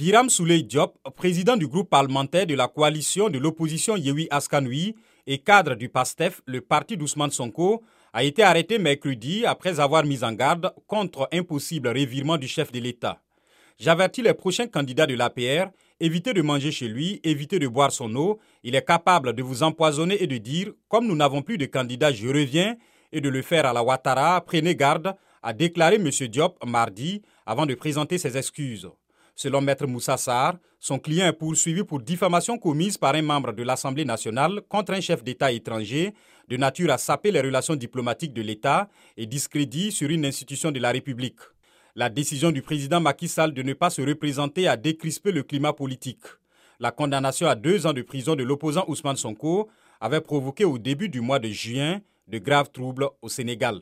Biram Souley Diop, président du groupe parlementaire de la coalition de l'opposition Yewi Askanui et cadre du PASTEF, le parti d'Ousmane Sonko, a été arrêté mercredi après avoir mis en garde contre un possible revirement du chef de l'État. J'avertis les prochains candidats de l'APR, évitez de manger chez lui, évitez de boire son eau, il est capable de vous empoisonner et de dire, comme nous n'avons plus de candidats, je reviens, et de le faire à la Ouattara, prenez garde, a déclaré M. Diop mardi avant de présenter ses excuses. Selon Maître Moussa Sarr, son client est poursuivi pour diffamation commise par un membre de l'Assemblée nationale contre un chef d'État étranger, de nature à saper les relations diplomatiques de l'État et discrédit sur une institution de la République. La décision du président Macky Sall de ne pas se représenter a décrispé le climat politique. La condamnation à deux ans de prison de l'opposant Ousmane Sonko avait provoqué au début du mois de juin de graves troubles au Sénégal.